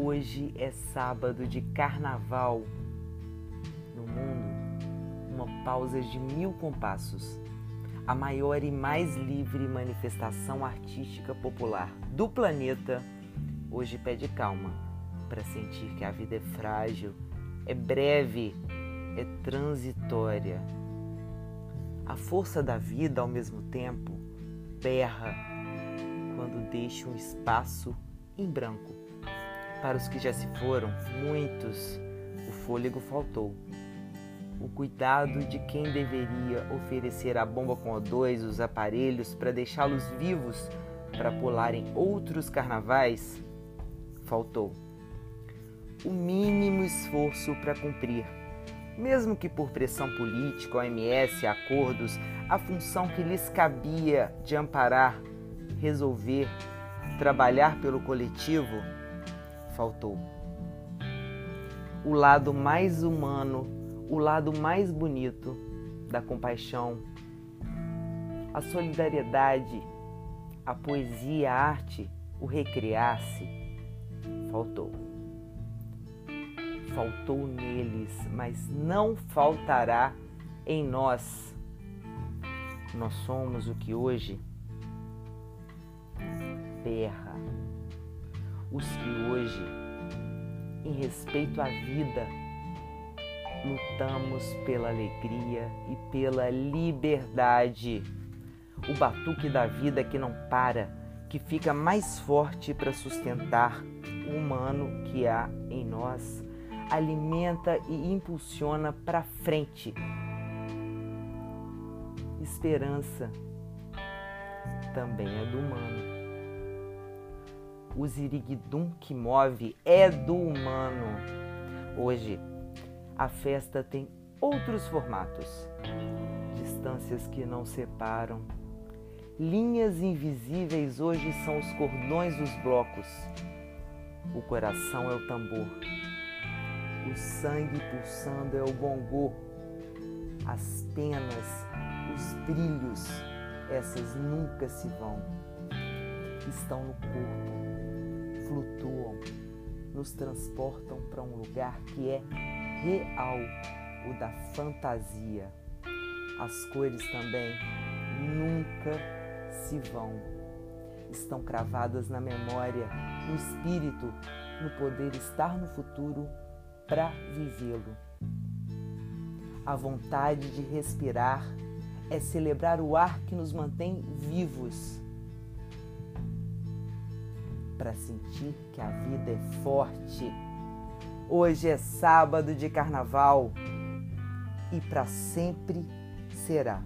Hoje é sábado de carnaval. No mundo, uma pausa de mil compassos. A maior e mais livre manifestação artística popular do planeta hoje pede calma para sentir que a vida é frágil, é breve, é transitória. A força da vida, ao mesmo tempo, berra quando deixa um espaço em branco para os que já se foram, muitos, o fôlego faltou. O cuidado de quem deveria oferecer a bomba com O2, os aparelhos para deixá-los vivos para pularem outros carnavais, faltou. O mínimo esforço para cumprir, mesmo que por pressão política, OMS, acordos, a função que lhes cabia de amparar, resolver, trabalhar pelo coletivo, faltou. O lado mais humano, o lado mais bonito da compaixão, a solidariedade, a poesia, a arte, o recriar-se, faltou. Faltou neles, mas não faltará em nós. Nós somos o que hoje berra os que hoje, em respeito à vida, lutamos pela alegria e pela liberdade. O batuque da vida que não para, que fica mais forte para sustentar o humano que há em nós, alimenta e impulsiona para frente. Esperança também é do humano o ziriguidum que move é do humano. Hoje, a festa tem outros formatos, distâncias que não separam. Linhas invisíveis hoje são os cordões dos blocos. O coração é o tambor. O sangue pulsando é o bongô. As penas, os brilhos, essas nunca se vão. Estão no corpo flutuam, nos transportam para um lugar que é real, o da fantasia. As cores também nunca se vão. Estão cravadas na memória, no espírito, no poder estar no futuro para vivê-lo. A vontade de respirar é celebrar o ar que nos mantém vivos para sentir que a vida é forte. Hoje é sábado de carnaval e para sempre será.